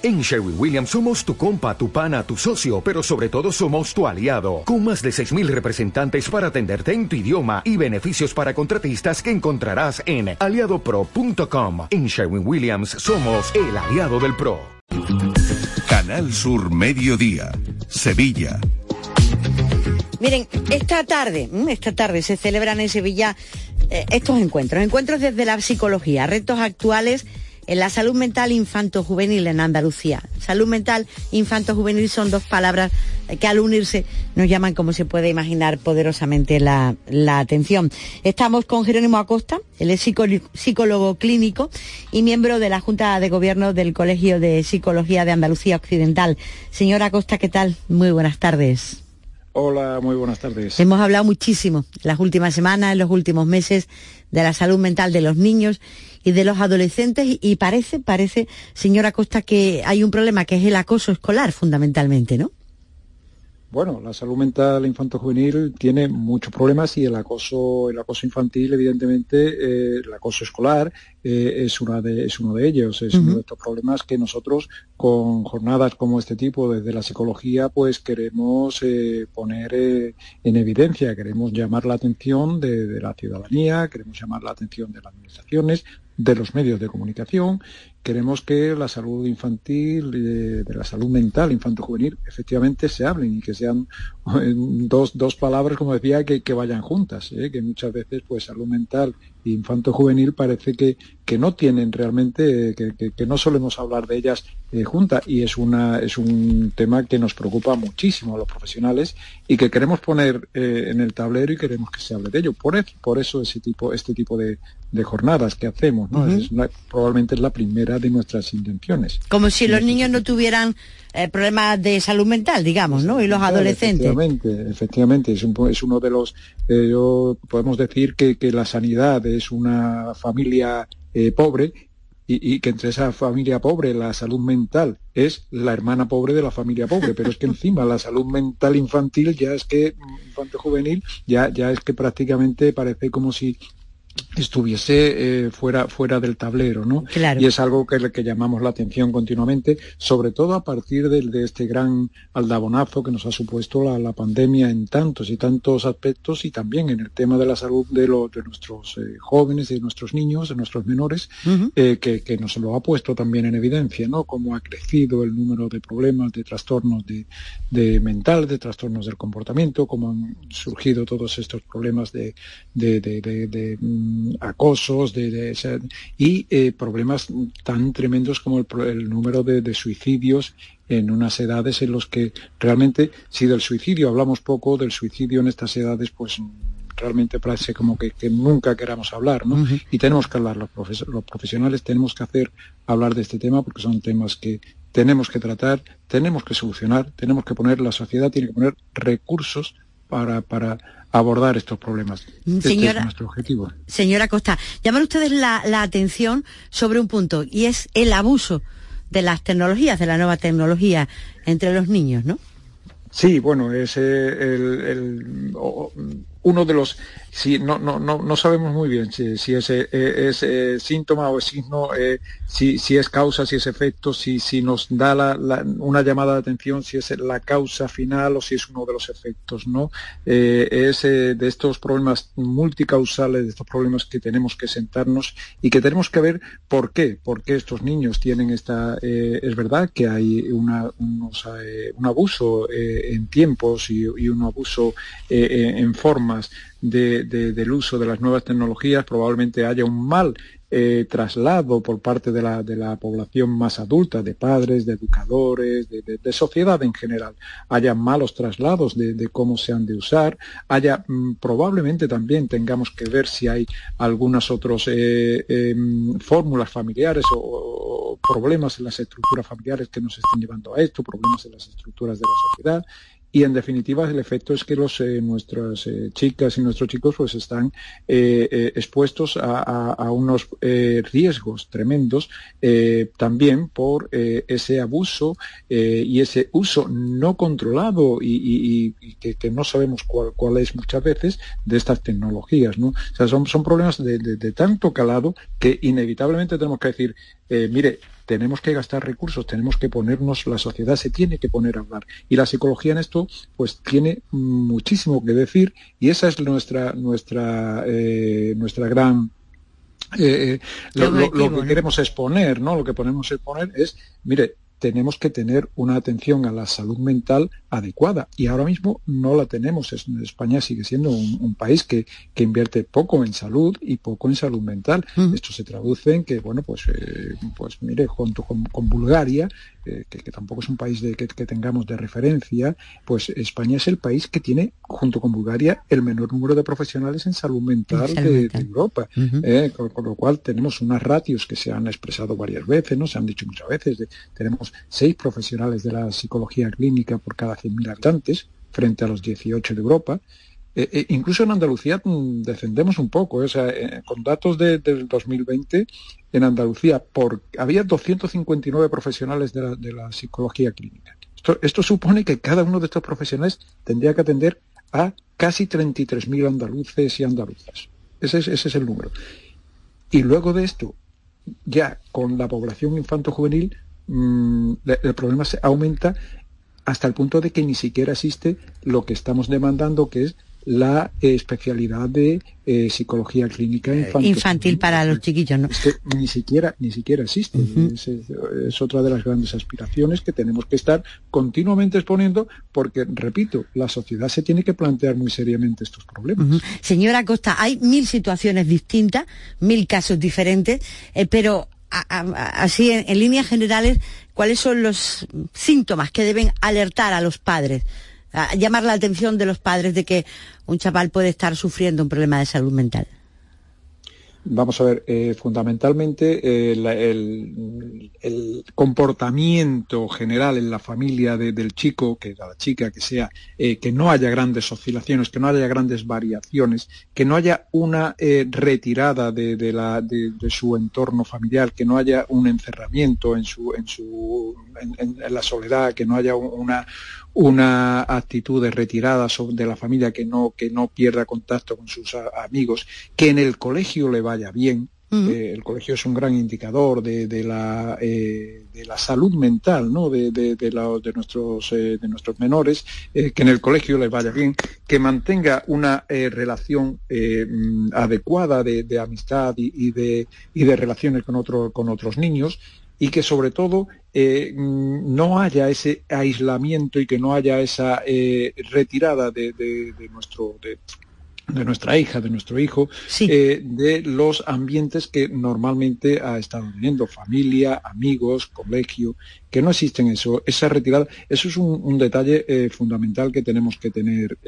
En Sherwin Williams somos tu compa, tu pana, tu socio, pero sobre todo somos tu aliado, con más de 6.000 representantes para atenderte en tu idioma y beneficios para contratistas que encontrarás en aliadopro.com. En Sherwin Williams somos el aliado del PRO. Canal Sur Mediodía, Sevilla. Miren, esta tarde, mm, esta tarde se celebran en Sevilla eh, estos encuentros, encuentros desde la psicología, retos actuales en la salud mental infanto-juvenil en Andalucía. Salud mental infanto-juvenil son dos palabras que al unirse nos llaman, como se puede imaginar, poderosamente la, atención. Estamos con Jerónimo Acosta, él es psicólogo clínico y miembro de la Junta de Gobierno del Colegio de Psicología de Andalucía Occidental. Señora Acosta, ¿qué tal? Muy buenas tardes. Hola, muy buenas tardes. Hemos hablado muchísimo en las últimas semanas, en los últimos meses, de la salud mental de los niños y de los adolescentes y parece, parece, señora Costa, que hay un problema que es el acoso escolar fundamentalmente, ¿no? Bueno, la salud mental infanto-juvenil tiene muchos problemas y el acoso, el acoso infantil, evidentemente, eh, el acoso escolar eh, es, una de, es uno de ellos, es uno de estos problemas que nosotros con jornadas como este tipo desde la psicología pues queremos eh, poner en evidencia, queremos llamar la atención de la ciudadanía, queremos llamar la atención de las administraciones, de los medios de comunicación. Queremos que la salud infantil, de, la salud mental infanto-juvenil, efectivamente se hablen y que sean dos, dos palabras, como decía, que, que vayan juntas, ¿eh? que muchas veces pues salud mental e infanto-juvenil parece que, que no tienen realmente, que, que, no solemos hablar de ellas eh, juntas y es, una, es un tema que nos preocupa muchísimo a los profesionales y que queremos poner eh, en el tablero y queremos que se hable de ello. Por eso, por eso ese tipo, este tipo de, de jornadas que hacemos, ¿no? es probablemente es la primera de nuestras intenciones. Como si los niños no tuvieran eh, problemas de salud mental, digamos, ¿no? Y los adolescentes. Efectivamente, efectivamente, es, es uno de los, eh, yo, podemos decir que, que, la sanidad es una familia eh, pobre y, y, que entre esa familia pobre la salud mental es la hermana pobre de la familia pobre, pero es que encima la salud mental infantil ya es que, infantil juvenil, ya, ya es que prácticamente parece como si estuviese eh, fuera, fuera del tablero, ¿no? Y es algo que, que llamamos la atención continuamente, sobre todo a partir de, de este gran aldabonazo que nos ha supuesto la, la, pandemia en tantos y tantos aspectos y también en el tema de la salud de, los de nuestros eh, jóvenes, de nuestros niños, de nuestros menores, eh, que, que, nos lo ha puesto también en evidencia, ¿no? Cómo ha crecido el número de problemas, de trastornos de, de mental, de trastornos del comportamiento, cómo han surgido todos estos problemas de, de, de acosos de, y eh, problemas tan tremendos como el, número de, suicidios en unas edades en los que realmente, si del suicidio hablamos poco, del suicidio en estas edades, pues realmente parece como que, nunca queramos hablar, ¿no? Y tenemos que hablar, los, los profesionales tenemos que hacer hablar de este tema porque son temas que tenemos que tratar, tenemos que solucionar, tenemos que poner, la sociedad tiene que poner recursos para, para abordar estos problemas. Señora, este es nuestro objetivo. Señora Costa, llaman ustedes la, la atención sobre un punto y es el abuso de las tecnologías, de la nueva tecnología entre los niños, ¿no? Sí, bueno, es el, el, uno de los si no, no, no, no sabemos muy bien si, si es, eh, es, eh, síntoma o es signo, eh, si, si es causa, si es efecto, si, si nos da la, una llamada de atención, si es la causa final o si es uno de los efectos, ¿no? es de estos problemas multicausales, de estos problemas que tenemos que sentarnos y que tenemos que ver por qué, por qué estos niños tienen esta, es verdad que hay una, unos, un abuso en tiempos y, y un abuso en formas de, del uso de las nuevas tecnologías, probablemente haya un mal eh, traslado por parte de la, de la, población más adulta, de padres, de educadores, de, sociedad en general. Haya malos traslados de, cómo se han de usar, haya mm, probablemente también tengamos que ver si hay algunas otras eh, em, fórmulas familiares o, problemas en las estructuras familiares que nos estén llevando a esto, problemas en las estructuras de la sociedad y en definitiva el efecto es que los, eh, nuestras eh, chicas y nuestros chicos pues están eh, expuestos a, unos riesgos tremendos también por ese abuso y ese uso no controlado y, que, no sabemos cuál, cuál, es muchas veces de estas tecnologías. ¿no? O sea, son, son problemas de tanto calado que inevitablemente tenemos que decir eh, mire, tenemos que gastar recursos, tenemos que ponernos, la sociedad se tiene que poner a hablar. Y la psicología en esto, pues tiene muchísimo que decir y esa es nuestra, nuestra, eh, nuestra gran eh, lo, que queremos exponer, ¿no? Lo que ponemos exponer es, mire, tenemos que tener una atención a la salud mental adecuada y ahora mismo no la tenemos. España sigue siendo un, país que, que, invierte poco en salud y poco en salud mental. Esto se traduce en que, bueno, pues, eh, pues mire, junto con, Bulgaria, eh, que, tampoco es un país de, que, tengamos de referencia, pues España es el país que tiene, junto con Bulgaria, el menor número de profesionales en salud mental, de, Europa. Eh, con, lo cual tenemos unas ratios que se han expresado varias veces, ¿no? Se han dicho muchas veces. tenemos seis profesionales de la psicología clínica por cada 100.000 habitantes, frente a los 18 de Europa. Eh, eh, incluso en Andalucía mm, descendemos un poco, o sea, eh, con datos del 2020, en Andalucía había 259 profesionales de la, psicología clínica. Esto, supone que cada uno de estos profesionales tendría que atender a casi 33.000 andaluces y andaluzas. Ese es, ese es el número. Y luego de esto, ya con la población infanto-juvenil, mm, el problema se aumenta hasta el punto de que ni siquiera existe lo que estamos demandando, que es la especialidad de eh, psicología clínica eh, infantil. infantil para los chiquillos, ¿no? ni siquiera, ni siquiera existe. es, otra de las grandes aspiraciones que tenemos que estar continuamente exponiendo, porque, repito, la sociedad se tiene que plantear muy seriamente estos problemas. Señora Costa, hay mil situaciones distintas, mil casos diferentes, eh, pero así en, líneas generales, ¿cuáles son los síntomas que deben alertar a los padres? llamar la atención de los padres de que un chaval puede estar sufriendo un problema de salud mental. Vamos a ver, eh, fundamentalmente eh, el, comportamiento general en la familia del chico, que la chica, que sea, eh, que no haya grandes oscilaciones, que no haya grandes variaciones, que no haya una retirada de, la, de, su entorno familiar, que no haya un encerramiento en, su, en, su, en, la soledad, que no haya una, una actitud de retirada de la familia que no, que no pierda contacto con sus amigos, que en el colegio le vaya bien. Eh, el colegio es un gran indicador de, de la, eh, de la salud mental ¿no? de, de, de, de nuestros, eh, de nuestros menores, que en el colegio les vaya bien, que mantenga una relación mm, adecuada de, amistad y, de, y de relaciones con, otro, con otros niños y que sobre todo eh, no haya ese aislamiento y que no haya esa eh, retirada de, nuestro de, nuestra hija, de nuestro hijo, eh, de los ambientes que normalmente ha estado viviendo, familia, amigos, colegio, que no existen eso, esa retirada, eso es un, detalle fundamental que tenemos que tener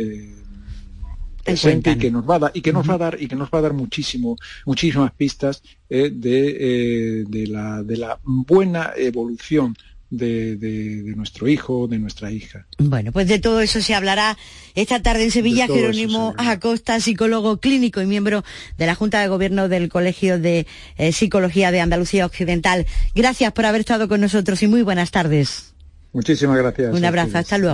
y que nos va a dar y que nos va a dar y que nos va a dar muchísimo muchísimas pistas eh, de, eh, de, la, de la buena evolución de, de, nuestro hijo, de nuestra hija. Bueno, pues de todo eso se hablará esta tarde en Sevilla. Jerónimo Acosta, psicólogo clínico y miembro de la Junta de Gobierno del Colegio de eh, Psicología de Andalucía Occidental. Gracias por haber estado con nosotros y muy buenas tardes. Muchísimas gracias. Un abrazo, hasta luego.